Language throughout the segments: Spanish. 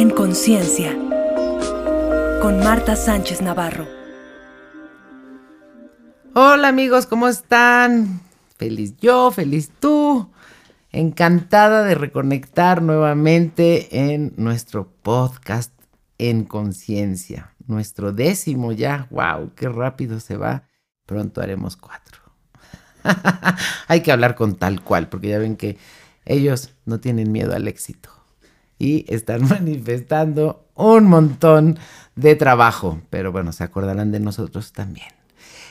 En Conciencia, con Marta Sánchez Navarro. Hola amigos, ¿cómo están? Feliz yo, feliz tú. Encantada de reconectar nuevamente en nuestro podcast En Conciencia. Nuestro décimo ya. ¡Wow! ¡Qué rápido se va! Pronto haremos cuatro. Hay que hablar con tal cual, porque ya ven que ellos no tienen miedo al éxito y están manifestando un montón de trabajo, pero bueno, se acordarán de nosotros también.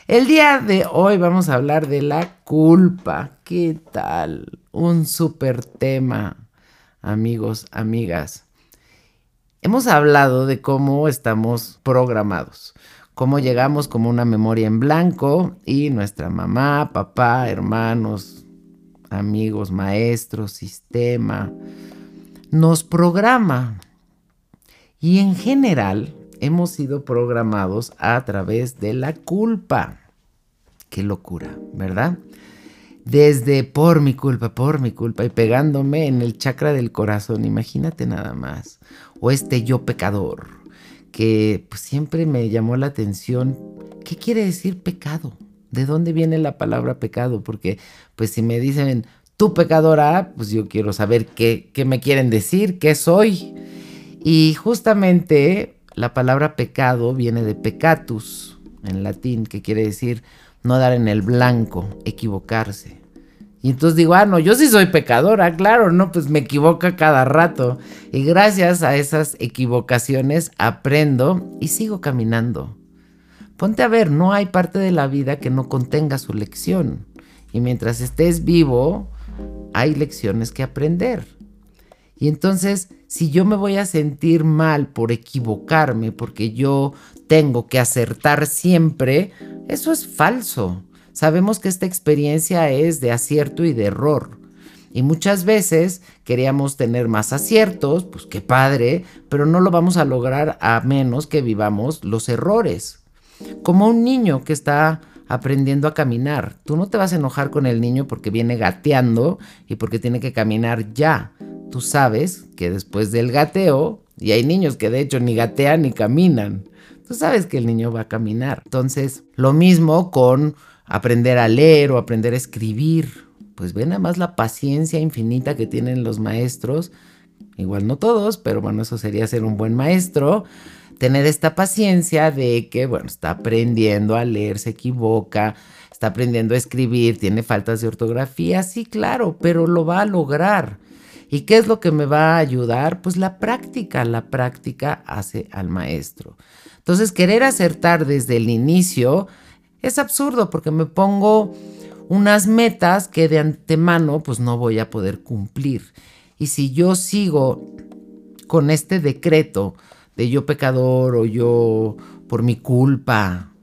El día de hoy vamos a hablar de la culpa. ¿Qué tal? Un súper tema, amigos, amigas. Hemos hablado de cómo estamos programados, cómo llegamos como una memoria en blanco y nuestra mamá, papá, hermanos, amigos, maestros, sistema, nos programa. Y en general hemos sido programados a través de la culpa. Qué locura, ¿verdad? Desde por mi culpa, por mi culpa y pegándome en el chakra del corazón, imagínate nada más. O este yo pecador, que pues, siempre me llamó la atención. ¿Qué quiere decir pecado? ¿De dónde viene la palabra pecado? Porque pues si me dicen tú pecadora, pues yo quiero saber qué, qué me quieren decir, qué soy. Y justamente la palabra pecado viene de peccatus en latín, que quiere decir no dar en el blanco, equivocarse. Y entonces digo, ah, no, yo sí soy pecadora, claro, no, pues me equivoca cada rato. Y gracias a esas equivocaciones aprendo y sigo caminando. Ponte a ver, no hay parte de la vida que no contenga su lección. Y mientras estés vivo, hay lecciones que aprender. Y entonces, si yo me voy a sentir mal por equivocarme, porque yo tengo que acertar siempre, eso es falso. Sabemos que esta experiencia es de acierto y de error. Y muchas veces queríamos tener más aciertos, pues qué padre, pero no lo vamos a lograr a menos que vivamos los errores. Como un niño que está aprendiendo a caminar. Tú no te vas a enojar con el niño porque viene gateando y porque tiene que caminar ya tú sabes que después del gateo, y hay niños que de hecho ni gatean ni caminan, tú sabes que el niño va a caminar. Entonces, lo mismo con aprender a leer o aprender a escribir. Pues ven nada más la paciencia infinita que tienen los maestros. Igual no todos, pero bueno, eso sería ser un buen maestro. Tener esta paciencia de que, bueno, está aprendiendo a leer, se equivoca, está aprendiendo a escribir, tiene faltas de ortografía, sí, claro, pero lo va a lograr. ¿Y qué es lo que me va a ayudar? Pues la práctica, la práctica hace al maestro. Entonces, querer acertar desde el inicio es absurdo porque me pongo unas metas que de antemano pues no voy a poder cumplir. Y si yo sigo con este decreto de yo pecador o yo por mi culpa,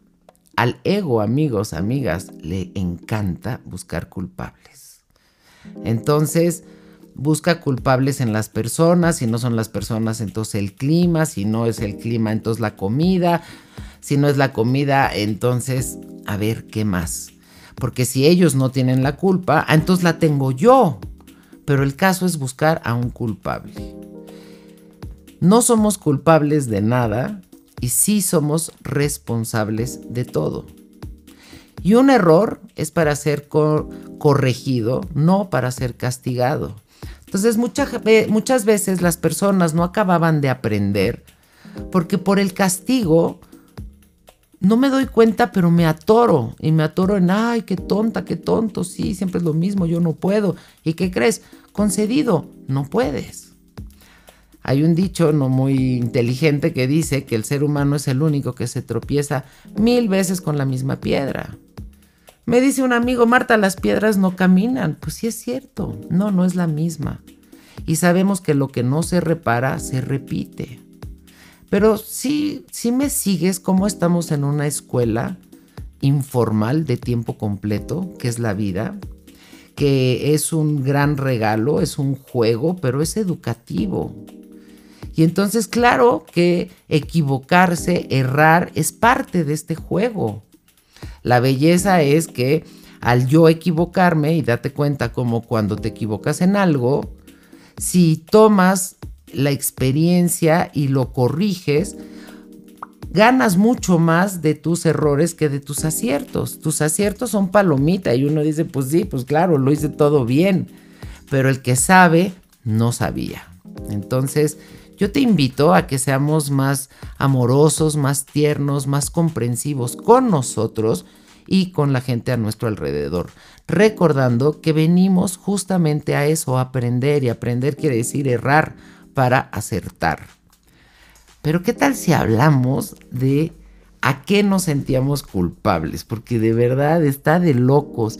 al ego, amigos, amigas, le encanta buscar culpables. Entonces, busca culpables en las personas, si no son las personas, entonces el clima, si no es el clima, entonces la comida, si no es la comida, entonces, a ver, ¿qué más? Porque si ellos no tienen la culpa, ah, entonces la tengo yo. Pero el caso es buscar a un culpable. No somos culpables de nada y sí somos responsables de todo. Y un error es para ser corregido, no para ser castigado. Entonces muchas veces las personas no acababan de aprender porque por el castigo no me doy cuenta, pero me atoro y me atoro en, ay, qué tonta, qué tonto, sí, siempre es lo mismo, yo no puedo. ¿Y qué crees? Concedido, no puedes. Hay un dicho no muy inteligente que dice que el ser humano es el único que se tropieza mil veces con la misma piedra. Me dice un amigo, Marta, las piedras no caminan. Pues sí es cierto, no, no es la misma. Y sabemos que lo que no se repara se repite. Pero sí, sí me sigues cómo estamos en una escuela informal de tiempo completo, que es la vida, que es un gran regalo, es un juego, pero es educativo. Y entonces, claro que equivocarse, errar, es parte de este juego. La belleza es que al yo equivocarme, y date cuenta como cuando te equivocas en algo, si tomas la experiencia y lo corriges, ganas mucho más de tus errores que de tus aciertos. Tus aciertos son palomita y uno dice, pues sí, pues claro, lo hice todo bien, pero el que sabe no sabía. Entonces, yo te invito a que seamos más amorosos, más tiernos, más comprensivos con nosotros y con la gente a nuestro alrededor, recordando que venimos justamente a eso, a aprender y aprender quiere decir errar para acertar. Pero ¿qué tal si hablamos de a qué nos sentíamos culpables? Porque de verdad está de locos.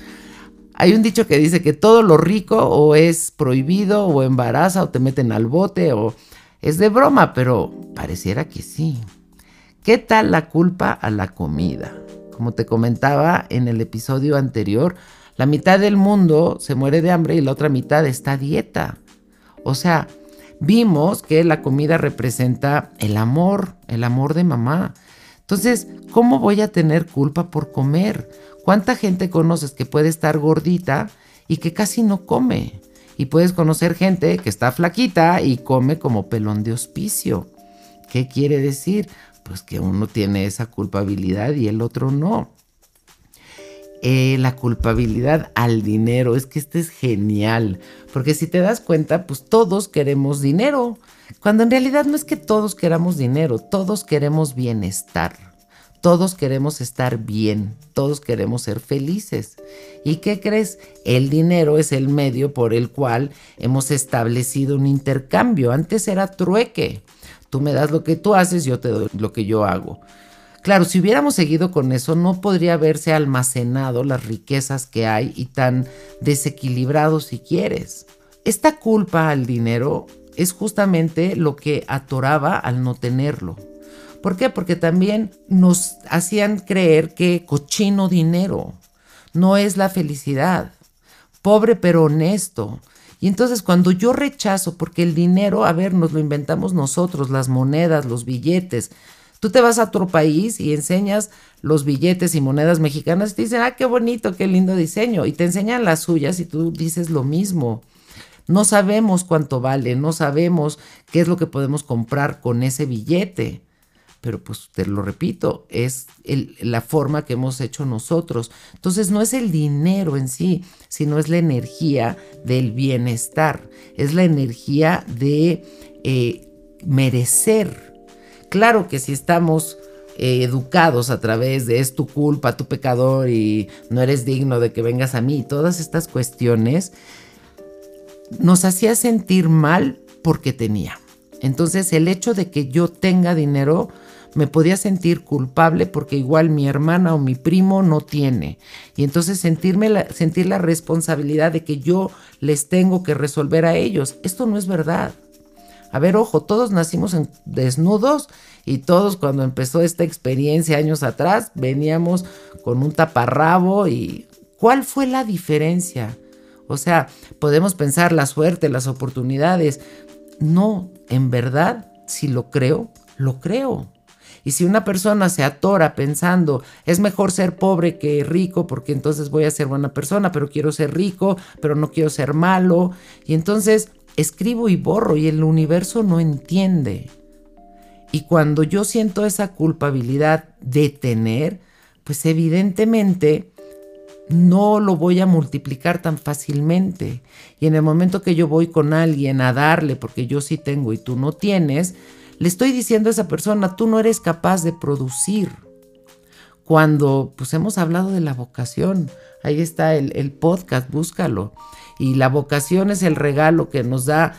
Hay un dicho que dice que todo lo rico o es prohibido o embaraza o te meten al bote o es de broma, pero pareciera que sí. ¿Qué tal la culpa a la comida? Como te comentaba en el episodio anterior, la mitad del mundo se muere de hambre y la otra mitad está dieta. O sea, vimos que la comida representa el amor, el amor de mamá. Entonces, ¿cómo voy a tener culpa por comer? ¿Cuánta gente conoces que puede estar gordita y que casi no come? Y puedes conocer gente que está flaquita y come como pelón de hospicio. ¿Qué quiere decir? Pues que uno tiene esa culpabilidad y el otro no. Eh, la culpabilidad al dinero. Es que este es genial, porque si te das cuenta, pues todos queremos dinero, cuando en realidad no es que todos queramos dinero, todos queremos bienestar. Todos queremos estar bien, todos queremos ser felices. ¿Y qué crees? El dinero es el medio por el cual hemos establecido un intercambio. Antes era trueque. Tú me das lo que tú haces, yo te doy lo que yo hago. Claro, si hubiéramos seguido con eso, no podría haberse almacenado las riquezas que hay y tan desequilibrado si quieres. Esta culpa al dinero es justamente lo que atoraba al no tenerlo. ¿Por qué? Porque también nos hacían creer que cochino dinero no es la felicidad. Pobre pero honesto. Y entonces cuando yo rechazo, porque el dinero, a ver, nos lo inventamos nosotros, las monedas, los billetes, Tú te vas a otro país y enseñas los billetes y monedas mexicanas y te dicen, ah, qué bonito, qué lindo diseño. Y te enseñan las suyas y tú dices lo mismo. No sabemos cuánto vale, no sabemos qué es lo que podemos comprar con ese billete. Pero pues te lo repito, es la forma que hemos hecho nosotros. Entonces no es el dinero en sí, sino es la energía del bienestar, es la energía de eh, merecer Claro que si estamos eh, educados a través de es tu culpa, tu pecador y no eres digno de que vengas a mí, todas estas cuestiones, nos hacía sentir mal porque tenía. Entonces el hecho de que yo tenga dinero me podía sentir culpable porque igual mi hermana o mi primo no tiene. Y entonces sentirme sentir la responsabilidad de que yo les tengo que resolver a ellos. Esto no es verdad. A ver, ojo, todos nacimos desnudos y todos cuando empezó esta experiencia años atrás veníamos con un taparrabo y ¿cuál fue la diferencia? O sea, podemos pensar la suerte, las oportunidades. No, en verdad, si lo creo, lo creo. Y si una persona se atora pensando, es mejor ser pobre que rico porque entonces voy a ser buena persona, pero quiero ser rico, pero no quiero ser malo. Y entonces escribo y borro y el universo no entiende. Y cuando yo siento esa culpabilidad de tener, pues evidentemente no lo voy a multiplicar tan fácilmente. Y en el momento que yo voy con alguien a darle, porque yo sí tengo y tú no tienes, le estoy diciendo a esa persona, tú no eres capaz de producir. Cuando pues hemos hablado de la vocación, ahí está el, el podcast, búscalo. Y la vocación es el regalo que nos da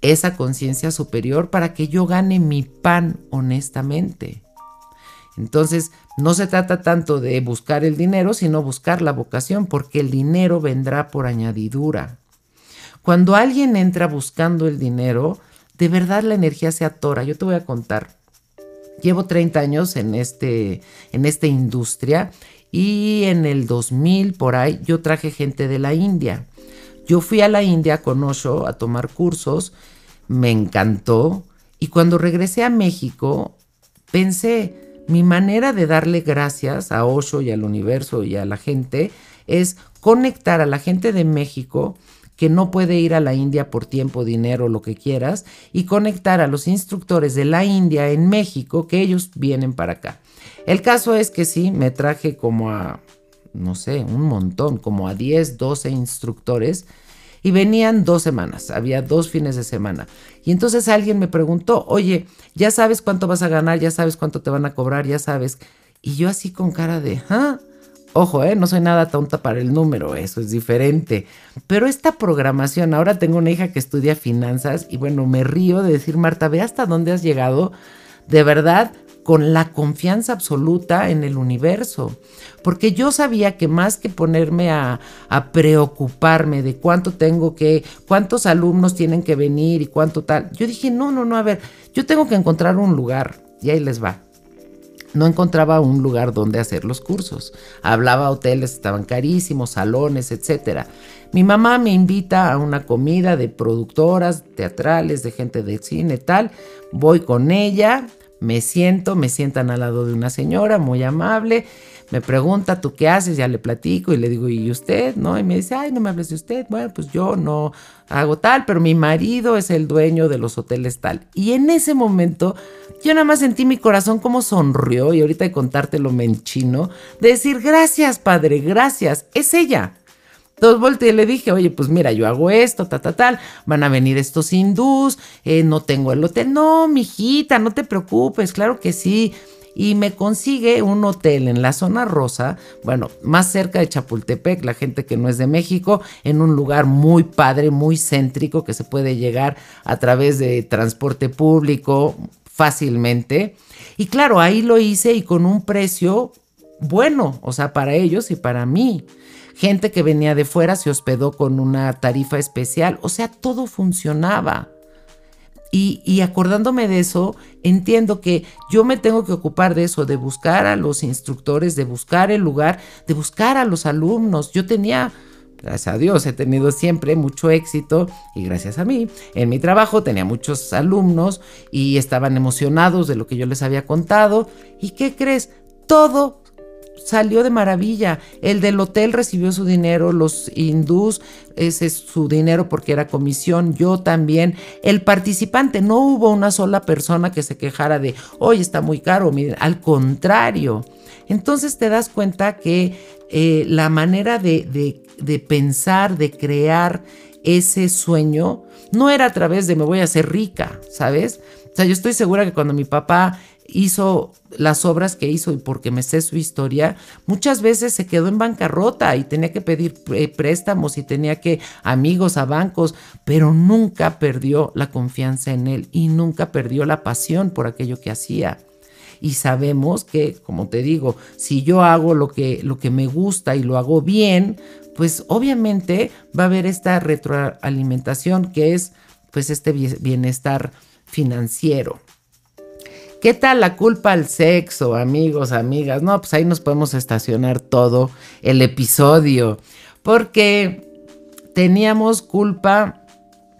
esa conciencia superior para que yo gane mi pan honestamente. Entonces, no se trata tanto de buscar el dinero, sino buscar la vocación, porque el dinero vendrá por añadidura. Cuando alguien entra buscando el dinero, de verdad la energía se atora. Yo te voy a contar. Llevo 30 años en, este, en esta industria y en el 2000 por ahí yo traje gente de la India. Yo fui a la India con Osho a tomar cursos, me encantó y cuando regresé a México pensé, mi manera de darle gracias a Osho y al universo y a la gente es conectar a la gente de México que no puede ir a la India por tiempo, dinero, lo que quieras, y conectar a los instructores de la India en México, que ellos vienen para acá. El caso es que sí, me traje como a, no sé, un montón, como a 10, 12 instructores y venían dos semanas, había dos fines de semana. Y entonces alguien me preguntó, oye, ya sabes cuánto vas a ganar, ya sabes cuánto te van a cobrar, ya sabes. Y yo así con cara de, ¿ah? Ojo, ¿eh? no soy nada tonta para el número, eso es diferente. Pero esta programación, ahora tengo una hija que estudia finanzas y bueno, me río de decir, Marta, ve hasta dónde has llegado. De verdad, con la confianza absoluta en el universo. Porque yo sabía que más que ponerme a, preocuparme de cuánto tengo que, cuántos alumnos tienen que venir y cuánto tal, yo dije, no, no, no, a ver, yo tengo que encontrar un lugar. Y ahí les va. No encontraba un lugar donde hacer los cursos. Hablaba hoteles, estaban carísimos, salones, etc. Mi mamá me invita a una comida de productoras teatrales, de gente de cine, tal. Voy con ella me siento, me sientan al lado de una señora muy amable, me pregunta, ¿tú qué haces? Ya le platico y le digo, ¿y usted? ¿No? Y me dice, ay, no me hables de usted. Bueno, pues yo no hago tal, pero mi marido es el dueño de los hoteles tal. Y en ese momento yo nada más sentí mi corazón como sonrió y ahorita de contártelo me enchino, de decir, gracias, padre, gracias, es ella. Entonces volteé y le dije, oye, pues mira, yo hago esto, ta, ta, tal, van a venir estos hindús, eh, no tengo el hotel. No, mijita, no te preocupes, claro que sí. Y me consigue un hotel en la zona rosa, bueno, más cerca de Chapultepec, la gente que no es de México, en un lugar muy padre, muy céntrico, que se puede llegar a través de transporte público fácilmente. Y claro, ahí lo hice y con un precio bueno, o sea, para ellos y para mí. Gente que venía de fuera se hospedó con una tarifa especial, o sea, todo funcionaba. Y, acordándome de eso, entiendo que yo me tengo que ocupar de eso, de buscar a los instructores, de buscar el lugar, de buscar a los alumnos. Yo tenía, gracias a Dios, he tenido siempre mucho éxito y gracias a mí, en mi trabajo tenía muchos alumnos y estaban emocionados de lo que yo les había contado. ¿Y qué crees? Todo salió de maravilla. El del hotel recibió su dinero, los hindús, ese es su dinero porque era comisión, yo también. El participante, no hubo una sola persona que se quejara de, hoy está muy caro, miren, al contrario. Entonces te das cuenta que eh, la manera de, de pensar, de crear ese sueño, no era a través de me voy a hacer rica, ¿sabes? O sea, yo estoy segura que cuando mi papá hizo las obras que hizo y porque me sé su historia, muchas veces se quedó en bancarrota y tenía que pedir eh, préstamos y tenía que amigos a bancos, pero nunca perdió la confianza en él y nunca perdió la pasión por aquello que hacía. Y sabemos que, como te digo, si yo hago lo que, lo que me gusta y lo hago bien, pues obviamente va a haber esta retroalimentación que es pues este bienestar financiero. ¿Qué tal la culpa al sexo, amigos, amigas? No, pues ahí nos podemos estacionar todo el episodio. Porque teníamos culpa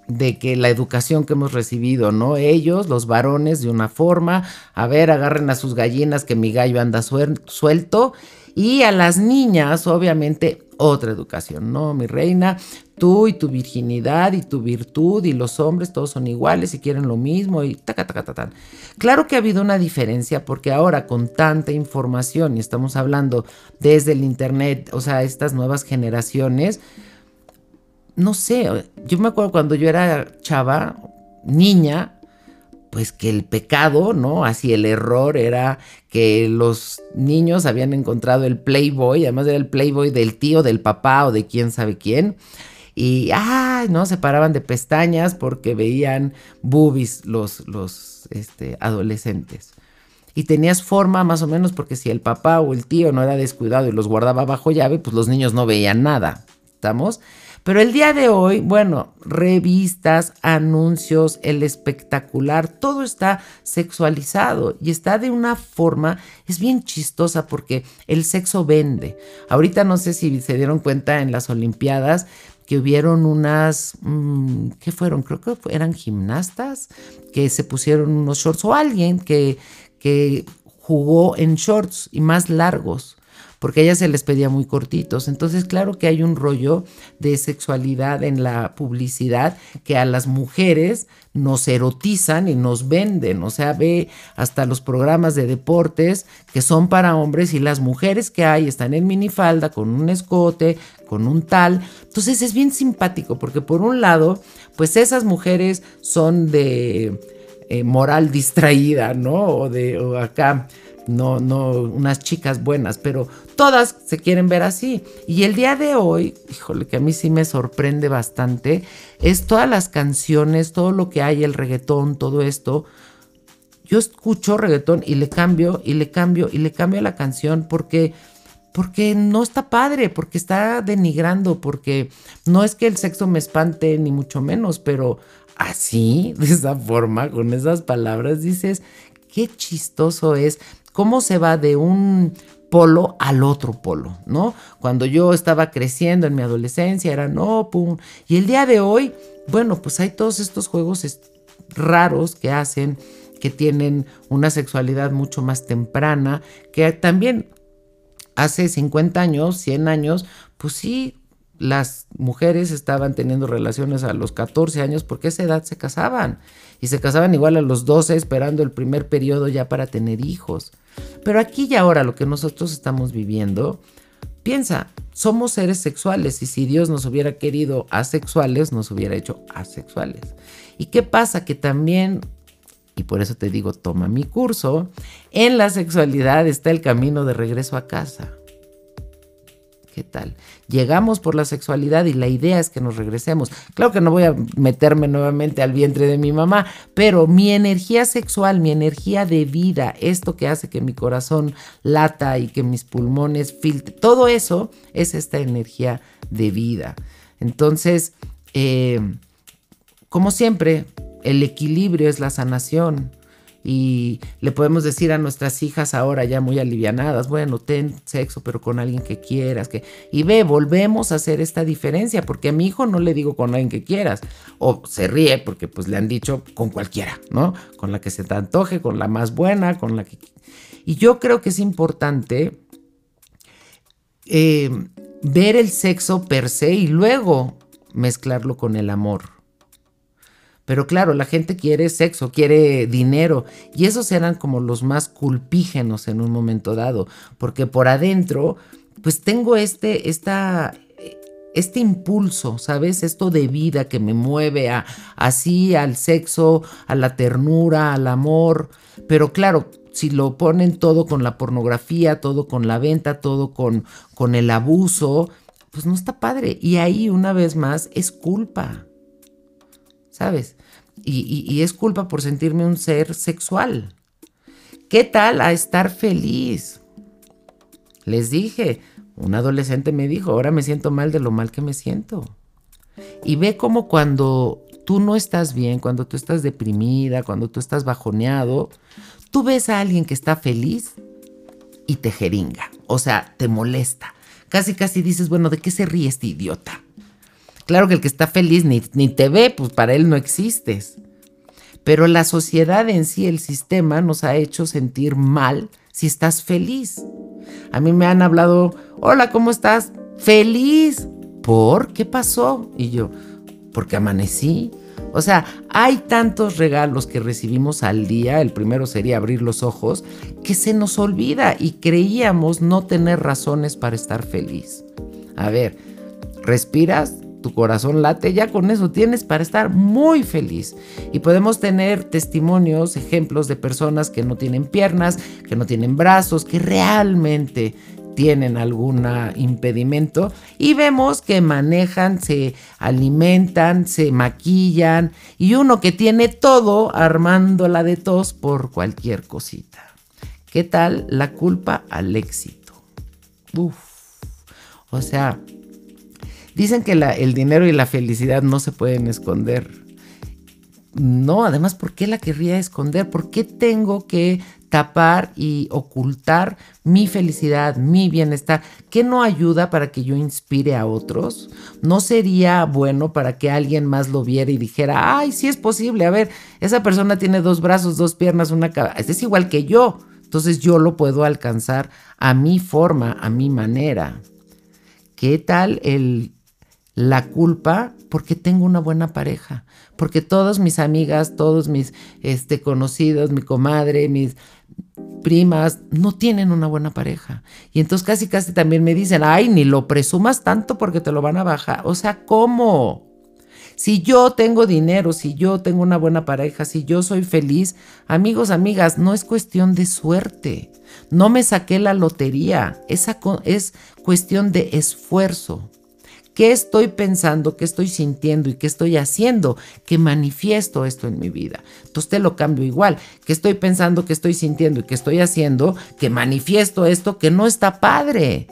de que la educación que hemos recibido, ¿no? Ellos, los varones, de una forma, a ver, agarren a sus gallinas que mi gallo anda suelto. Y a las niñas, obviamente, otra educación, ¿no? Mi reina, tú y tu virginidad y tu virtud y los hombres todos son iguales y quieren lo mismo y taca, taca, taca, Claro que ha habido una diferencia porque ahora con tanta información y estamos hablando desde el internet, o sea, estas nuevas generaciones, no sé, yo me acuerdo cuando yo era chava, niña, pues que el pecado, ¿no? Así el error era que los niños habían encontrado el Playboy, además era el Playboy del tío, del papá o de quién sabe quién. Y, ay, ¿no? Se paraban de pestañas porque veían boobies los, los este, adolescentes. Y tenías forma más o menos porque si el papá o el tío no era descuidado y los guardaba bajo llave, pues los niños no veían nada. ¿Estamos? Pero el día de hoy, bueno, revistas, anuncios, el espectacular, todo está sexualizado y está de una forma, es bien chistosa porque el sexo vende. Ahorita no sé si se dieron cuenta en las Olimpiadas que hubieron unas, mm, ¿qué fueron? Creo que eran gimnastas que se pusieron unos shorts o alguien que, que jugó en shorts y más largos porque a ellas se les pedía muy cortitos. Entonces, claro que hay un rollo de sexualidad en la publicidad que a las mujeres nos erotizan y nos venden. O sea, ve hasta los programas de deportes que son para hombres y las mujeres que hay están en minifalda, con un escote, con un tal. Entonces es bien simpático porque por un lado, pues esas mujeres son de eh, moral distraída, ¿no? O de o acá no, no unas chicas buenas, pero todas se quieren ver así. Y el día de hoy, híjole, que a mí sí me sorprende bastante, es todas las canciones, todo lo que hay, el reggaetón, todo esto. Yo escucho reggaetón y le cambio, y le cambio, y le cambio la canción porque porque no está padre, porque está denigrando, porque no es que el sexo me espante, ni mucho menos, pero así, de esa forma, con esas palabras, dices, qué chistoso es cómo se va de un polo al otro polo, ¿no? Cuando yo estaba creciendo en mi adolescencia era no. Y el día de hoy, bueno, pues hay todos estos juegos raros que hacen, que tienen una sexualidad mucho más temprana, que también hace 50 años, 100 años, pues sí, las mujeres estaban teniendo relaciones a los 14 años porque a esa edad se casaban. Y se casaban igual a los 12 esperando el primer periodo ya para tener hijos. Pero aquí y ahora lo que nosotros estamos viviendo, piensa, somos seres sexuales y si Dios nos hubiera querido asexuales, nos hubiera hecho asexuales. ¿Y qué pasa? Que también, y por eso te digo, toma mi curso, en la sexualidad está el camino de regreso a casa. Llegamos por la sexualidad y la idea es que nos regresemos. Claro que no voy a meterme nuevamente al vientre de mi mamá, pero mi energía sexual, mi energía de vida, esto que hace que mi corazón lata y que mis pulmones filtren, todo eso es esta energía de vida. Entonces, eh, como siempre, el equilibrio es la sanación y le podemos decir a nuestras hijas ahora ya muy alivianadas, bueno, ten sexo pero con alguien que quieras, que y ve, volvemos a hacer esta diferencia, porque a mi hijo no le digo con alguien que quieras, o se ríe porque pues le han dicho con cualquiera, ¿no? Con la que se te antoje, con la más buena, con la que... Y yo creo que es importante eh, ver el sexo per se y luego mezclarlo con el amor. Pero claro, la gente quiere sexo, quiere dinero. Y esos eran como los más culpígenos en un momento dado. Porque por adentro, pues tengo este, esta, este impulso, ¿sabes? Esto de vida que me mueve a, así al sexo, a la ternura, al amor. Pero claro, si lo ponen todo con la pornografía, todo con la venta, todo con, con el abuso, pues no está padre. Y ahí una vez más es culpa. ¿Sabes? Y, es culpa por sentirme un ser sexual. ¿Qué tal a estar feliz? Les dije, un adolescente me dijo, ahora me siento mal de lo mal que me siento. Y ve cómo cuando tú no estás bien, cuando tú estás deprimida, cuando tú estás bajoneado, tú ves a alguien que está feliz y te jeringa, o sea, te molesta. Casi, casi dices, bueno, ¿de qué se ríe este idiota? Claro que el que está feliz ni, ni te ve, pues para él no existes. Pero la sociedad en sí, el sistema, nos ha hecho sentir mal si estás feliz. A mí me han hablado, hola, ¿cómo estás? Feliz. ¿Por qué pasó? Y yo, porque amanecí. O sea, hay tantos regalos que recibimos al día, el primero sería abrir los ojos, que se nos olvida y creíamos no tener razones para estar feliz. A ver, respiras, tu corazón late, ya con eso tienes para estar muy feliz. Y podemos tener testimonios, ejemplos de personas que no tienen piernas, que no tienen brazos, que realmente tienen algún impedimento y vemos que manejan, se alimentan, se maquillan y uno que tiene todo armándola de tos por cualquier cosita. ¿Qué tal la culpa al éxito? Uf. O sea, Dicen que el dinero y la felicidad no se pueden esconder. No, además, ¿por qué la querría esconder? ¿Por qué tengo que tapar y ocultar mi felicidad, mi bienestar? ¿Qué no ayuda para que yo inspire a otros? ¿No sería bueno para que alguien más lo viera y dijera, ay, sí es posible, a ver, esa persona tiene dos brazos, dos piernas, una cabeza, es igual que yo, Entonces yo lo puedo alcanzar a mi forma, a mi manera. ¿Qué tal el, la culpa? Porque tengo una buena pareja. Porque todas mis amigas, todos mis este, conocidos, mi comadre, mis primas, no tienen una buena pareja. Y entonces casi, casi también me dicen, ay, ni lo presumas tanto porque te lo van a bajar. O sea, ¿cómo? Si yo tengo dinero, si yo tengo una buena pareja, si yo soy feliz, amigos, amigas, no es cuestión de suerte. No me saqué la lotería. Esa es cuestión de esfuerzo. ¿Qué estoy pensando, qué estoy sintiendo y qué estoy haciendo que manifiesto esto en mi vida? Entonces te lo cambio igual. ¿Qué estoy pensando, qué estoy sintiendo y qué estoy haciendo que manifiesto esto que no está padre?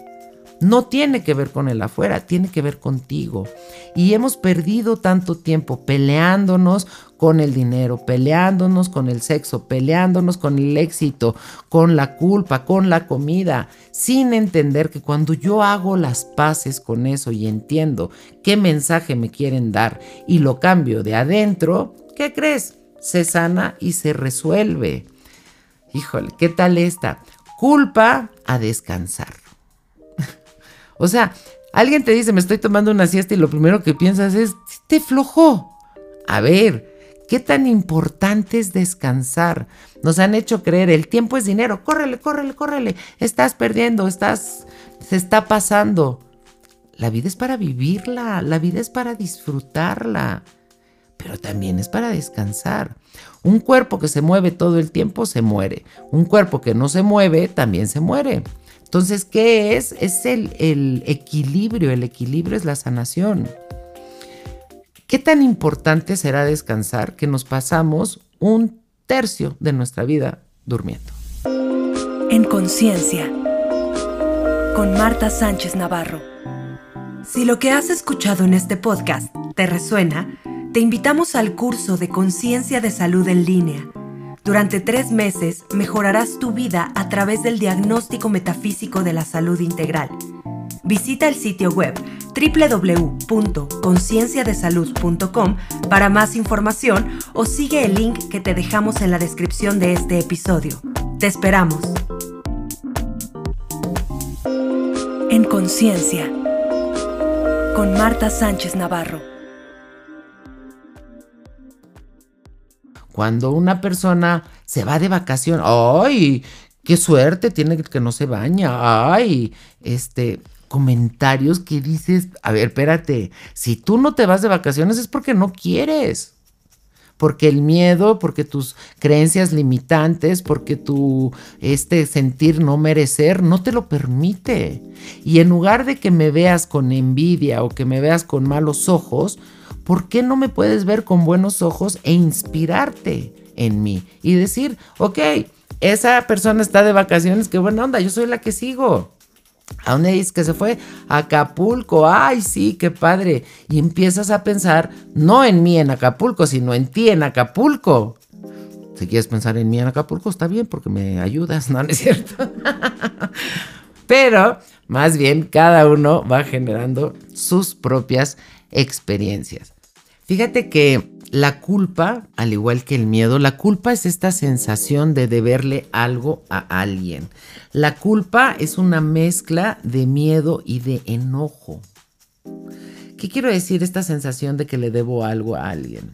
No tiene que ver con el afuera, tiene que ver contigo. Y hemos perdido tanto tiempo peleándonos con el dinero, peleándonos con el sexo, peleándonos con el éxito, con la culpa, con la comida, sin entender que cuando yo hago las paces con eso y entiendo qué mensaje me quieren dar y lo cambio de adentro, ¿qué crees? Se sana y se resuelve. Híjole, ¿qué tal esta? Culpa a descansar. O sea, alguien te dice, me estoy tomando una siesta y lo primero que piensas es, te flojo. A ver, ¿qué tan importante es descansar? Nos han hecho creer, el tiempo es dinero, córrele, córrele, córrele, estás perdiendo, estás, se está pasando. La vida es para vivirla, la vida es para disfrutarla, pero también es para descansar. Un cuerpo que se mueve todo el tiempo se muere, un cuerpo que no se mueve también se muere. Entonces, ¿qué es? Es el, equilibrio, el equilibrio es la sanación. ¿Qué tan importante será descansar que nos pasamos un tercio de nuestra vida durmiendo? En conciencia, con Marta Sánchez Navarro. Si lo que has escuchado en este podcast te resuena, te invitamos al curso de Conciencia de Salud en línea durante tres meses mejorarás tu vida a través del diagnóstico metafísico de la salud integral. Visita el sitio web www.concienciadesalud.com para más información o sigue el link que te dejamos en la descripción de este episodio. Te esperamos. En Conciencia, con Marta Sánchez Navarro. Cuando una persona se va de vacación, ¡ay! ¡Qué suerte tiene que no se baña! ¡Ay! Este, comentarios que dices, a ver, espérate, si tú no te vas de vacaciones es porque no quieres. Porque el miedo, porque tus creencias limitantes, porque tu este sentir no merecer no te lo permite. Y en lugar de que me veas con envidia o que me veas con malos ojos, ¿por qué no me puedes ver con buenos ojos e inspirarte en mí? Y decir, ok, esa persona está de vacaciones, qué buena onda, yo soy la que sigo. ¿A dónde dices que se fue? Acapulco. Ay, sí, qué padre. Y empiezas a pensar no en mí en Acapulco, sino en ti en Acapulco. Si quieres pensar en mí en Acapulco, está bien porque me ayudas, ¿no? ¿No es cierto? Pero más bien cada uno va generando sus propias experiencias. Fíjate que la culpa, al igual que el miedo, la culpa es esta sensación de deberle algo a alguien. La culpa es una mezcla de miedo y de enojo. ¿Qué quiero decir esta sensación de que le debo algo a alguien?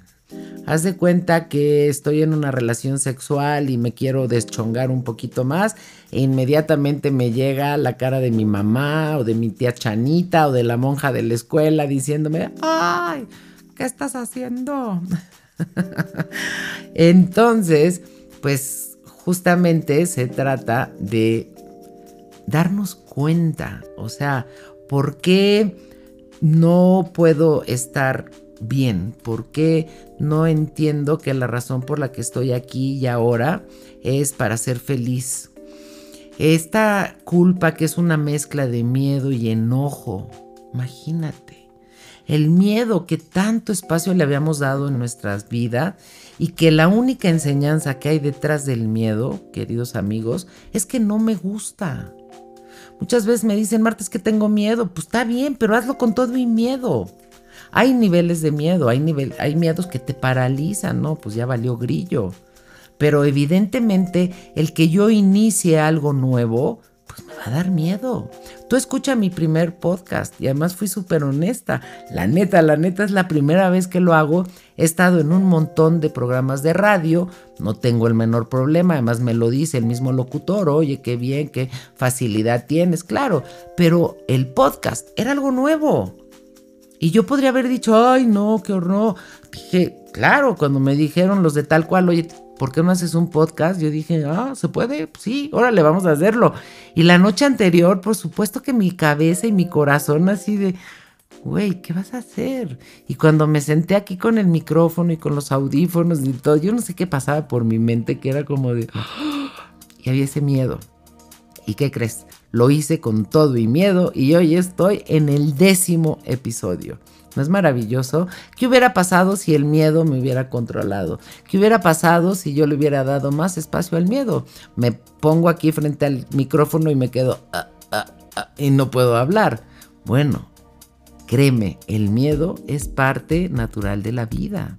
Haz de cuenta que estoy en una relación sexual y me quiero deschongar un poquito más e inmediatamente me llega la cara de mi mamá o de mi tía Chanita o de la monja de la escuela diciéndome, ¡ay! ¿Qué estás haciendo? Entonces, pues justamente se trata de darnos cuenta, o sea, ¿por qué no puedo estar bien? ¿Por qué no entiendo que la razón por la que estoy aquí y ahora es para ser feliz? Esta culpa que es una mezcla de miedo y enojo, imagínate el miedo que tanto espacio le habíamos dado en nuestras vidas y que la única enseñanza que hay detrás del miedo, queridos amigos, es que no me gusta. Muchas veces me dicen, Marta, es que tengo miedo. Pues está bien, pero hazlo con todo mi miedo. Hay niveles de miedo, hay, nivel, hay miedos que te paralizan, ¿no? Pues ya valió grillo. pero evidentemente el que yo inicie algo nuevo, me va a dar miedo. Tú escucha mi primer podcast y además fui súper honesta. La neta, la neta es la primera vez que lo hago. He estado en un montón de programas de radio, no tengo el menor problema, además me lo dice el mismo locutor, oye, qué bien, qué facilidad tienes, claro, pero el podcast era algo nuevo. Y yo podría haber dicho, ay, no, qué horror. Dije, claro, cuando me dijeron los de tal cual, oye, ¿por qué no haces un podcast? Yo dije, ah, ¿se puede? Sí, órale, vamos a hacerlo. Y la noche anterior, por supuesto que mi cabeza y mi corazón así de, güey, ¿qué vas a hacer? Y cuando me senté aquí con el micrófono y con los audífonos y todo, yo no sé qué pasaba por mi mente, que era como de, y había ese miedo. ¿Y qué crees? Lo hice con todo y miedo y hoy estoy en el décimo episodio. ¿No es maravilloso? ¿Qué hubiera pasado si el miedo me hubiera controlado? ¿Qué hubiera pasado si yo le hubiera dado más espacio al miedo? Me pongo aquí frente al micrófono y me quedo ah, ah, ah, y no puedo hablar. Bueno, créeme, el miedo es parte natural de la vida.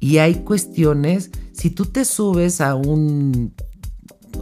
Y hay cuestiones, si tú te subes a un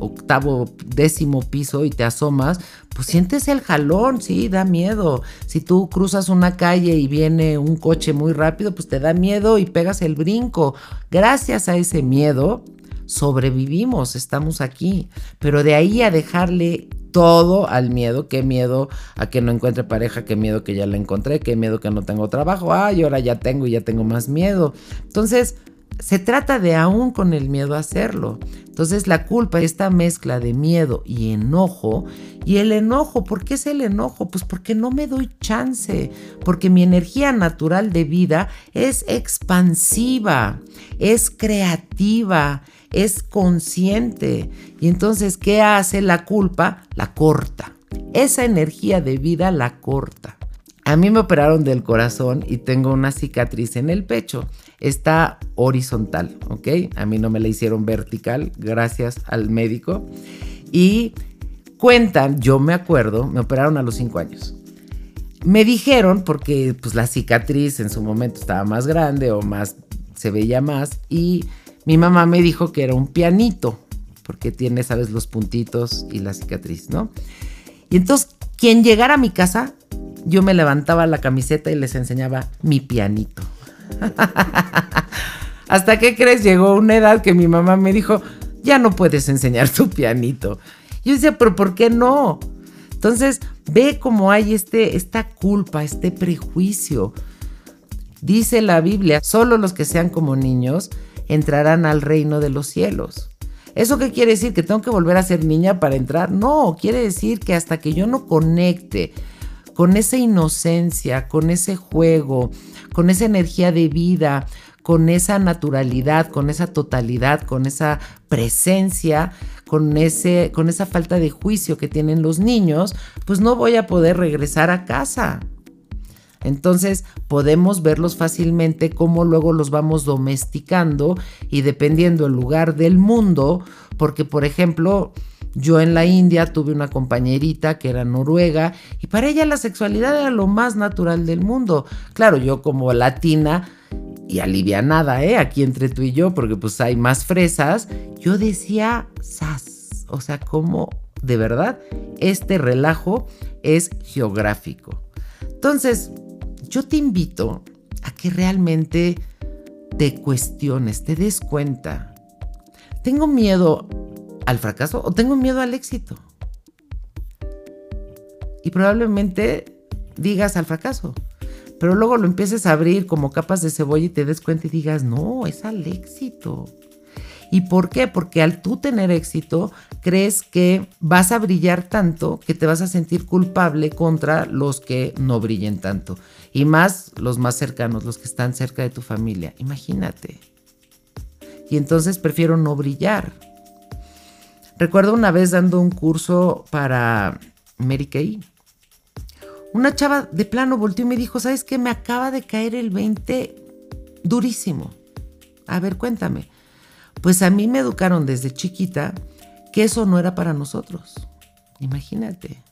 octavo, décimo piso y te asomas, pues sientes el jalón, sí, da miedo. Si tú cruzas una calle y viene un coche muy rápido, pues te da miedo y pegas el brinco. Gracias a ese miedo, sobrevivimos, estamos aquí. Pero de ahí a dejarle todo al miedo, qué miedo a que no encuentre pareja, qué miedo que ya la encontré, qué miedo que no tengo trabajo, ay, ahora ya tengo y ya tengo más miedo. Entonces, se trata de aún con el miedo hacerlo. Entonces la culpa, esta mezcla de miedo y enojo, y el enojo, ¿por qué es el enojo? Pues porque no me doy chance, porque mi energía natural de vida es expansiva, es creativa, es consciente. Y entonces, ¿qué hace la culpa? La corta. Esa energía de vida la corta. A mí me operaron del corazón y tengo una cicatriz en el pecho está horizontal, ¿ok? A mí no me la hicieron vertical, gracias al médico. Y cuentan, yo me acuerdo, me operaron a los 5 años. Me dijeron, porque pues la cicatriz en su momento estaba más grande o más, se veía más, y mi mamá me dijo que era un pianito, porque tiene, sabes, los puntitos y la cicatriz, ¿no? Y entonces, quien llegara a mi casa, yo me levantaba la camiseta y les enseñaba mi pianito. Hasta que crees, llegó una edad que mi mamá me dijo, ya no puedes enseñar tu pianito. Yo decía, pero ¿por qué no? Entonces, ve cómo hay este, esta culpa, este prejuicio. Dice la Biblia, solo los que sean como niños entrarán al reino de los cielos. ¿Eso qué quiere decir? ¿Que tengo que volver a ser niña para entrar? No, quiere decir que hasta que yo no conecte con esa inocencia, con ese juego, con esa energía de vida, con esa naturalidad, con esa totalidad, con esa presencia, con, ese, con esa falta de juicio que tienen los niños, pues no voy a poder regresar a casa. Entonces podemos verlos fácilmente cómo luego los vamos domesticando y dependiendo el lugar del mundo, porque por ejemplo, yo en la India tuve una compañerita que era noruega y para ella la sexualidad era lo más natural del mundo. Claro, yo como latina y alivianada, ¿eh? Aquí entre tú y yo, porque pues hay más fresas, yo decía, sas, o sea, como de verdad este relajo es geográfico. Entonces, yo te invito a que realmente te cuestiones, te des cuenta. Tengo miedo al fracaso o tengo miedo al éxito. Y probablemente digas al fracaso. Pero luego lo empieces a abrir como capas de cebolla y te des cuenta y digas, no, es al éxito. ¿Y por qué? Porque al tú tener éxito, crees que vas a brillar tanto que te vas a sentir culpable contra los que no brillen tanto. Y más los más cercanos, los que están cerca de tu familia. Imagínate. Y entonces prefiero no brillar. Recuerdo una vez dando un curso para Mary Kay. Una chava de plano volteó y me dijo, ¿sabes qué? Me acaba de caer el 20 durísimo. A ver, cuéntame. Pues a mí me educaron desde chiquita que eso no era para nosotros. Imagínate.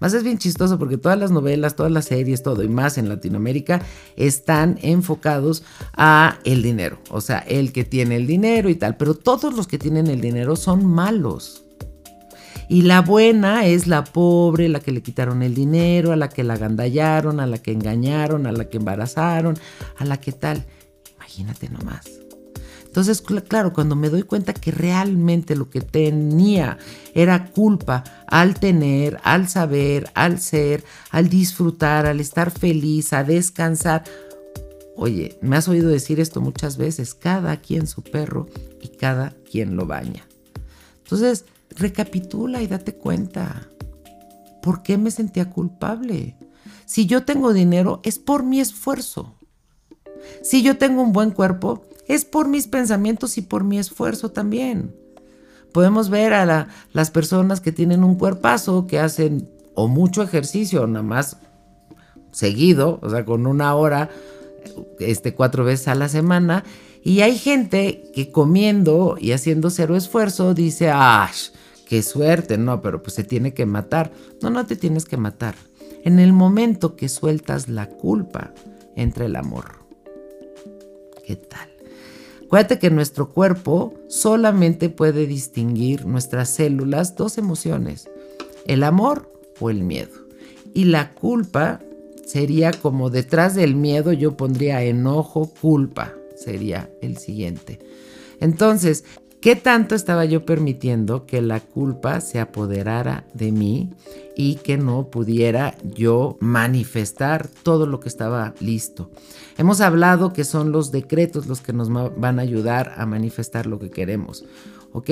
Más es bien chistoso porque todas las novelas, todas las series, todo y más en Latinoamérica están enfocados a el dinero. O sea, el que tiene el dinero y tal. Pero todos los que tienen el dinero son malos. Y la buena es la pobre, la que le quitaron el dinero, a la que la agandallaron, a la que engañaron, a la que embarazaron, a la que tal. Imagínate nomás. Entonces, claro, cuando me doy cuenta que realmente lo que tenía era culpa al tener, al saber, al ser, al disfrutar, al estar feliz, a descansar. Oye, me has oído decir esto muchas veces, cada quien su perro y cada quien lo baña. Entonces, recapitula y date cuenta. ¿Por qué me sentía culpable? Si yo tengo dinero, es por mi esfuerzo. Si yo tengo un buen cuerpo, es por mis pensamientos y por mi esfuerzo también. Podemos ver a las personas que tienen un cuerpazo, que hacen o mucho ejercicio, nada más seguido, o sea, con una hora, este, cuatro veces a la semana. Y hay gente que comiendo y haciendo cero esfuerzo dice, ¡ah! ¡Qué suerte! No, pero pues se tiene que matar. No, no te tienes que matar. En el momento que sueltas la culpa, entra el amor. ¿Qué tal? Acuérdate que nuestro cuerpo solamente puede distinguir nuestras células dos emociones, el amor o el miedo. Y la culpa sería como detrás del miedo yo pondría enojo, culpa, sería el siguiente. Entonces, ¿Qué tanto estaba yo permitiendo que la culpa se apoderara de mí y que no pudiera yo manifestar todo lo que estaba listo? Hemos hablado que son los decretos los que nos van a ayudar a manifestar lo que queremos. Ok,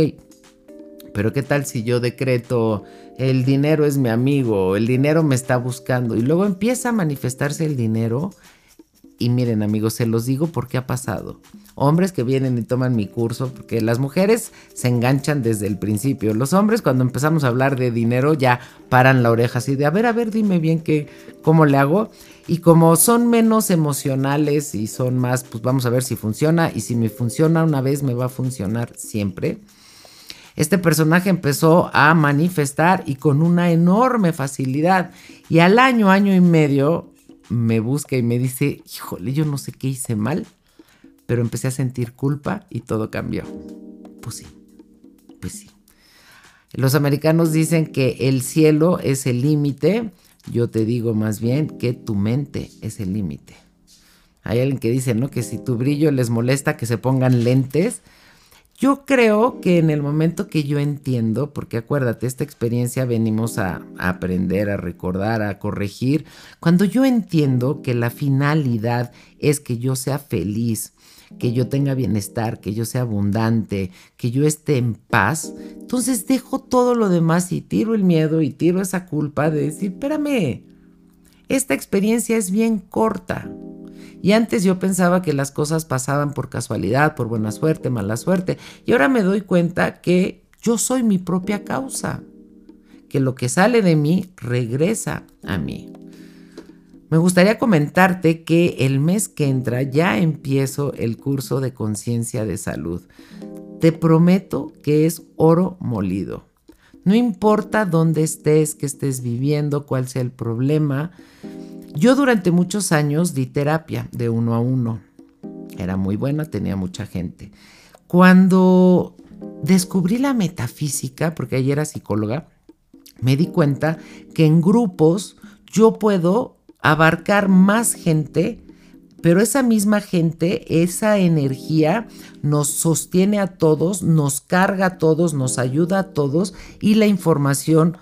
pero ¿qué tal si yo decreto el dinero es mi amigo, el dinero me está buscando y luego empieza a manifestarse el dinero? Y miren amigos, se los digo porque ha pasado hombres que vienen y toman mi curso, porque las mujeres se enganchan desde el principio. Los hombres cuando empezamos a hablar de dinero ya paran la oreja así de, a ver, a ver, dime bien qué, cómo le hago. Y como son menos emocionales y son más, pues vamos a ver si funciona. Y si me funciona una vez, me va a funcionar siempre. Este personaje empezó a manifestar y con una enorme facilidad. Y al año, año y medio, me busca y me dice, híjole, yo no sé qué hice mal pero empecé a sentir culpa y todo cambió. Pues sí, pues sí. Los americanos dicen que el cielo es el límite, yo te digo más bien que tu mente es el límite. Hay alguien que dice, ¿no? Que si tu brillo les molesta que se pongan lentes. Yo creo que en el momento que yo entiendo, porque acuérdate, esta experiencia venimos a, aprender, a recordar, a corregir, cuando yo entiendo que la finalidad es que yo sea feliz, que yo tenga bienestar, que yo sea abundante, que yo esté en paz, entonces dejo todo lo demás y tiro el miedo y tiro esa culpa de decir, espérame, esta experiencia es bien corta. Y antes yo pensaba que las cosas pasaban por casualidad, por buena suerte, mala suerte. Y ahora me doy cuenta que yo soy mi propia causa, que lo que sale de mí regresa a mí. Me gustaría comentarte que el mes que entra ya empiezo el curso de conciencia de salud. Te prometo que es oro molido. No importa dónde estés, que estés viviendo, cuál sea el problema. Yo durante muchos años di terapia de uno a uno. Era muy buena, tenía mucha gente. Cuando descubrí la metafísica, porque ayer era psicóloga, me di cuenta que en grupos yo puedo abarcar más gente, pero esa misma gente, esa energía nos sostiene a todos, nos carga a todos, nos ayuda a todos y la información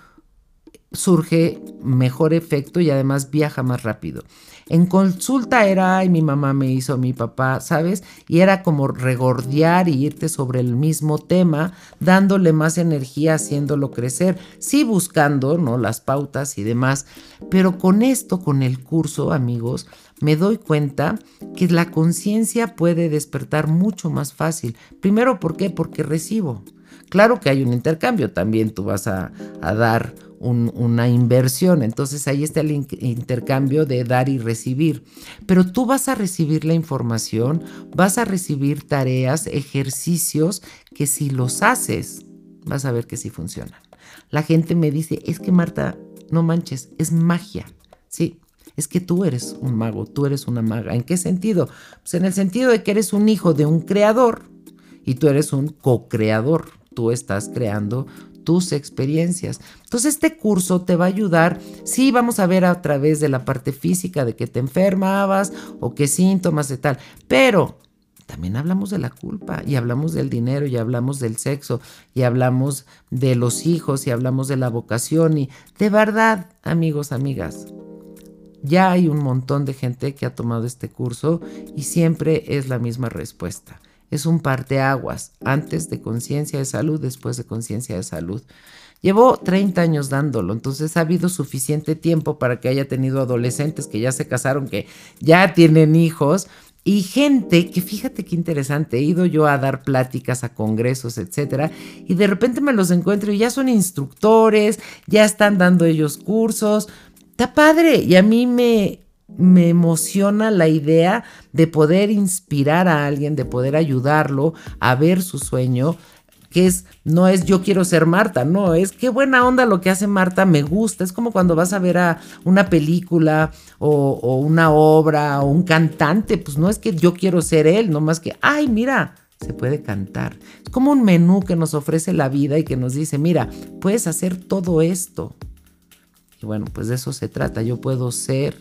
surge mejor efecto y además viaja más rápido. En consulta era, ay, mi mamá me hizo, mi papá, ¿sabes? Y era como regordear y irte sobre el mismo tema, dándole más energía, haciéndolo crecer, sí buscando, ¿no? Las pautas y demás. Pero con esto, con el curso, amigos, me doy cuenta que la conciencia puede despertar mucho más fácil. Primero, ¿por qué? Porque recibo. Claro que hay un intercambio, también tú vas a, a dar una inversión. Entonces ahí está el intercambio de dar y recibir. Pero tú vas a recibir la información, vas a recibir tareas, ejercicios que si los haces, vas a ver que sí funcionan. La gente me dice, es que Marta, no manches, es magia. Sí, es que tú eres un mago, tú eres una maga. ¿En qué sentido? Pues en el sentido de que eres un hijo de un creador y tú eres un co-creador. Tú estás creando tus experiencias. Entonces este curso te va a ayudar, sí vamos a ver a través de la parte física de que te enfermabas o qué síntomas de tal, pero también hablamos de la culpa y hablamos del dinero y hablamos del sexo y hablamos de los hijos y hablamos de la vocación y de verdad, amigos, amigas, ya hay un montón de gente que ha tomado este curso y siempre es la misma respuesta. Es un parteaguas, antes de conciencia de salud, después de conciencia de salud. Llevo 30 años dándolo, entonces ha habido suficiente tiempo para que haya tenido adolescentes que ya se casaron, que ya tienen hijos y gente que fíjate qué interesante, he ido yo a dar pláticas a congresos, etcétera, y de repente me los encuentro y ya son instructores, ya están dando ellos cursos. Está padre y a mí me me emociona la idea de poder inspirar a alguien, de poder ayudarlo a ver su sueño, que es, no es yo quiero ser Marta, no, es qué buena onda lo que hace Marta, me gusta, es como cuando vas a ver a una película o, o una obra o un cantante, pues no es que yo quiero ser él, no más que, ay, mira, se puede cantar. Es como un menú que nos ofrece la vida y que nos dice, mira, puedes hacer todo esto. Y bueno, pues de eso se trata, yo puedo ser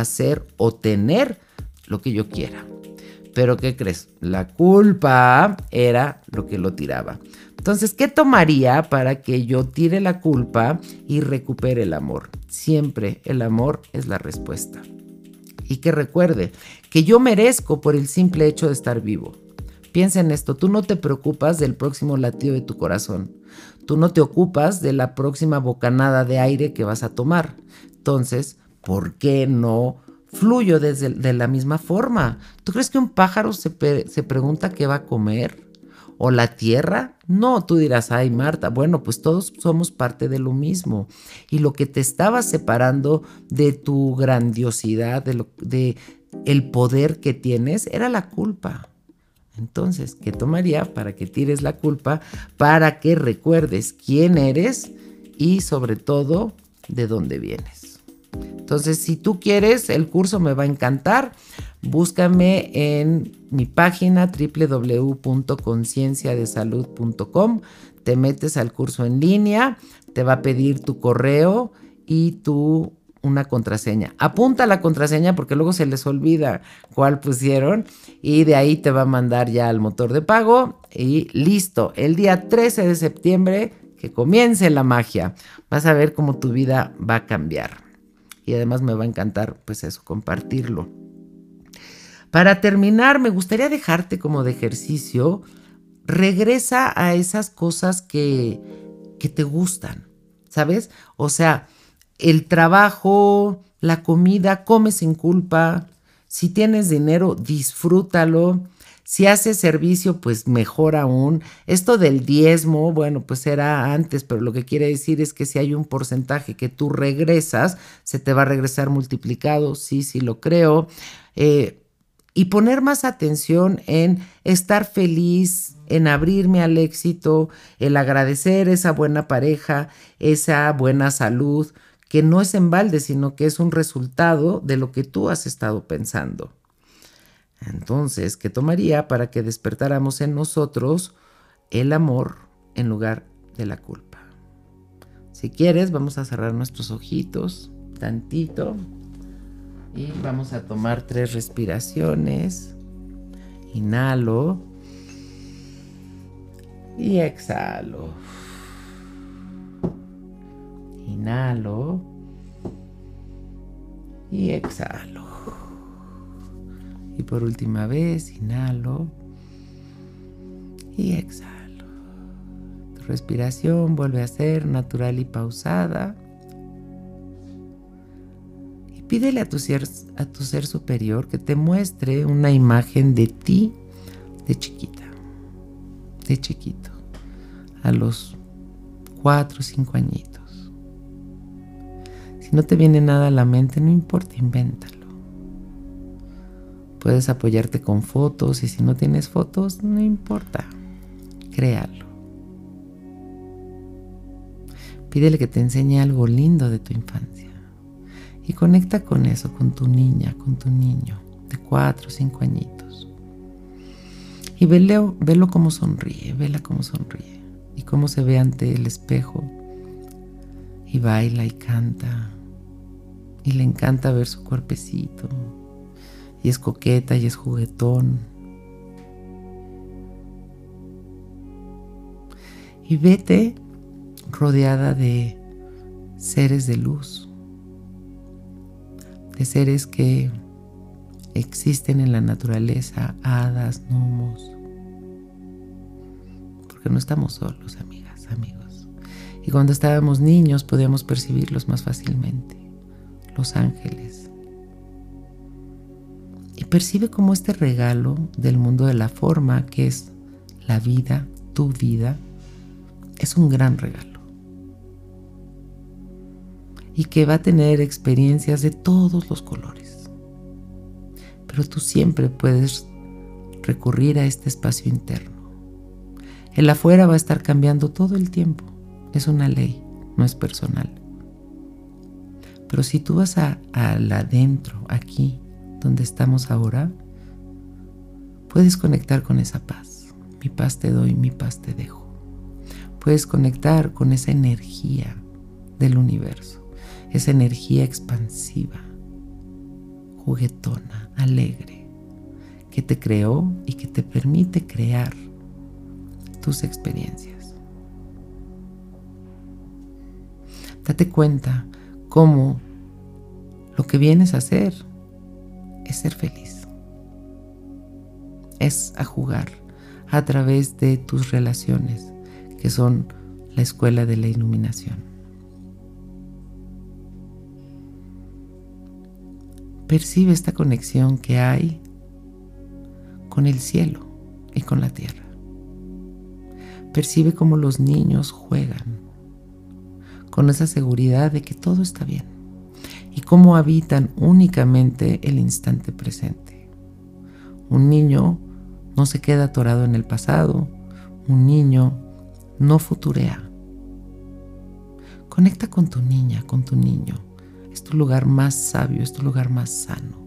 hacer o tener lo que yo quiera. Pero ¿qué crees? La culpa era lo que lo tiraba. Entonces, ¿qué tomaría para que yo tire la culpa y recupere el amor? Siempre el amor es la respuesta. Y que recuerde que yo merezco por el simple hecho de estar vivo. Piensa en esto, tú no te preocupas del próximo latido de tu corazón. Tú no te ocupas de la próxima bocanada de aire que vas a tomar. Entonces, ¿por qué no fluyo desde, de la misma forma? ¿Tú crees que un pájaro se, se pregunta qué va a comer? ¿O la tierra? No, tú dirás, ay Marta, bueno, pues todos somos parte de lo mismo. Y lo que te estaba separando de tu grandiosidad, de, de el poder que tienes, era la culpa. Entonces, ¿qué tomaría para que tires la culpa? Para que recuerdes quién eres y sobre todo de dónde vienes. Entonces, si tú quieres, el curso me va a encantar. Búscame en mi página www.concienciadesalud.com. Te metes al curso en línea, te va a pedir tu correo y tu una contraseña. Apunta la contraseña porque luego se les olvida cuál pusieron y de ahí te va a mandar ya al motor de pago y listo. El día 13 de septiembre que comience la magia. Vas a ver cómo tu vida va a cambiar y además me va a encantar pues eso, compartirlo. Para terminar, me gustaría dejarte como de ejercicio, regresa a esas cosas que, que te gustan, ¿sabes? O sea, el trabajo, la comida, come sin culpa, si tienes dinero, disfrútalo. Si hace servicio, pues mejor aún. Esto del diezmo, bueno, pues era antes, pero lo que quiere decir es que si hay un porcentaje que tú regresas, se te va a regresar multiplicado, sí, sí lo creo. Eh, y poner más atención en estar feliz, en abrirme al éxito, el agradecer esa buena pareja, esa buena salud, que no es en balde, sino que es un resultado de lo que tú has estado pensando. Entonces, ¿qué tomaría para que despertáramos en nosotros el amor en lugar de la culpa? Si quieres, vamos a cerrar nuestros ojitos tantito y vamos a tomar tres respiraciones. Inhalo y exhalo. Inhalo y exhalo. Y por última vez, inhalo y exhalo. Tu respiración vuelve a ser natural y pausada. Y pídele a tu ser, a tu ser superior que te muestre una imagen de ti de chiquita, de chiquito, a los cuatro o cinco añitos. Si no te viene nada a la mente, no importa, invéntalo. Puedes apoyarte con fotos y si no tienes fotos, no importa, créalo. Pídele que te enseñe algo lindo de tu infancia. Y conecta con eso, con tu niña, con tu niño de cuatro o cinco añitos. Y velo, velo cómo sonríe, vela cómo sonríe. Y cómo se ve ante el espejo. Y baila y canta. Y le encanta ver su cuerpecito. Y es coqueta y es juguetón. Y vete rodeada de seres de luz, de seres que existen en la naturaleza, hadas, gnomos, porque no estamos solos, amigas, amigos. Y cuando estábamos niños podíamos percibirlos más fácilmente, los ángeles. Percibe como este regalo del mundo de la forma, que es la vida, tu vida, es un gran regalo y que va a tener experiencias de todos los colores. Pero tú siempre puedes recurrir a este espacio interno. El afuera va a estar cambiando todo el tiempo. Es una ley, no es personal. Pero si tú vas al adentro, aquí, donde estamos ahora, puedes conectar con esa paz. Mi paz te doy, mi paz te dejo. Puedes conectar con esa energía del universo esa energía expansiva, juguetona, alegre, que te creó y que te permite crear tus experiencias. Date cuenta cómo lo que vienes a hacer es ser feliz. Es a jugar a través de tus relaciones, que son la escuela de la iluminación. Percibe esta conexión que hay con el cielo y con la tierra. Percibe cómo los niños juegan con esa seguridad de que todo está bien y cómo habitan únicamente el instante presente. Un niño no se queda atorado en el pasado, un niño no futurea. Conecta con tu niña, con tu niño es tu lugar más sabio, es tu lugar más sano.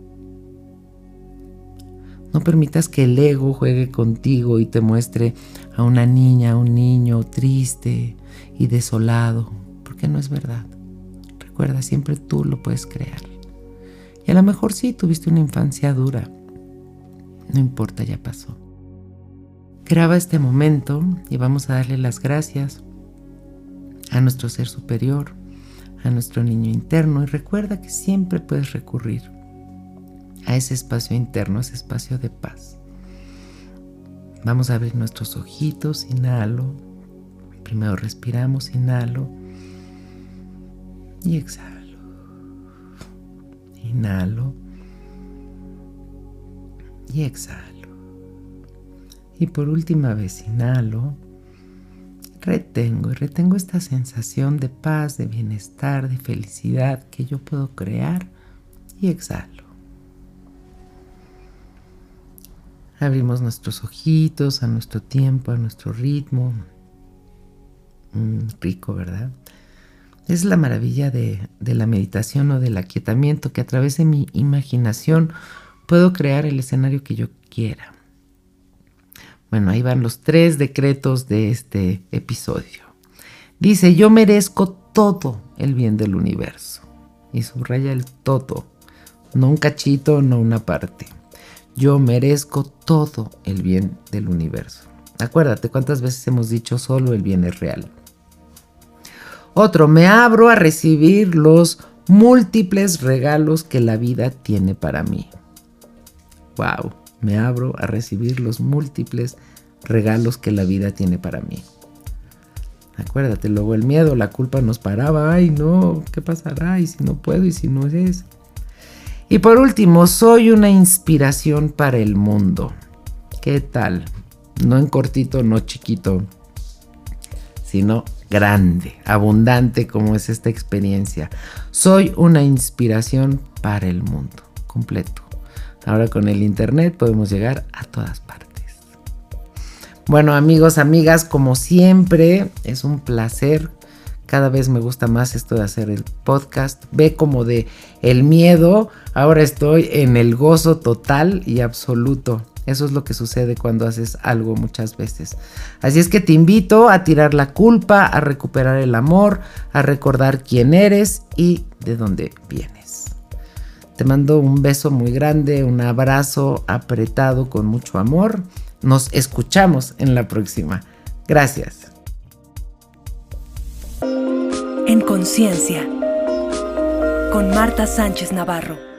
No permitas que el ego juegue contigo y te muestre a una niña, a un niño triste y desolado, porque no es verdad. Recuerda, siempre tú lo puedes crear. Y a lo mejor sí tuviste una infancia dura. No importa, ya pasó. Graba este momento y vamos a darle las gracias a nuestro ser superior a nuestro niño interno y recuerda que siempre puedes recurrir a ese espacio interno, ese espacio de paz. Vamos a abrir nuestros ojitos, inhalo. Primero respiramos, inhalo y exhalo. Inhalo y exhalo. Y por última vez inhalo retengo y retengo esta sensación de paz, de bienestar, de felicidad que yo puedo crear y exhalo. Abrimos nuestros ojitos a nuestro tiempo, a nuestro ritmo. Mm, rico, ¿verdad? Es la maravilla de, de la meditación o del aquietamiento que a través de mi imaginación puedo crear el escenario que yo quiera. Bueno, ahí van los tres decretos de este episodio. Dice, yo merezco todo el bien del universo. Y subraya el todo, no un cachito, no una parte. Yo merezco todo el bien del universo. Acuérdate cuántas veces hemos dicho solo el bien es real. Otro, me abro a recibir los múltiples regalos que la vida tiene para mí. Wow me abro a recibir los múltiples regalos que la vida tiene para mí. Acuérdate, luego el miedo, la culpa nos paraba, ay no, ¿qué pasará? Y si no puedo, y si no es. Y por último, soy una inspiración para el mundo. ¿Qué tal? No en cortito, no chiquito, sino grande, abundante como es esta experiencia. Soy una inspiración para el mundo, completo. Ahora con el Internet podemos llegar a todas partes. Bueno amigos, amigas, como siempre, es un placer Cada vez me gusta más esto de hacer el podcast. Ve como de el miedo, ahora estoy en el gozo total y absoluto. Eso es lo que sucede cuando haces algo muchas veces. Así es que te invito a tirar la culpa, a recuperar el amor, a recordar quién eres y de dónde vienes. Te mando un beso muy grande, un abrazo apretado con mucho amor. Nos escuchamos en la próxima. Gracias. En conciencia, con Marta Sánchez Navarro.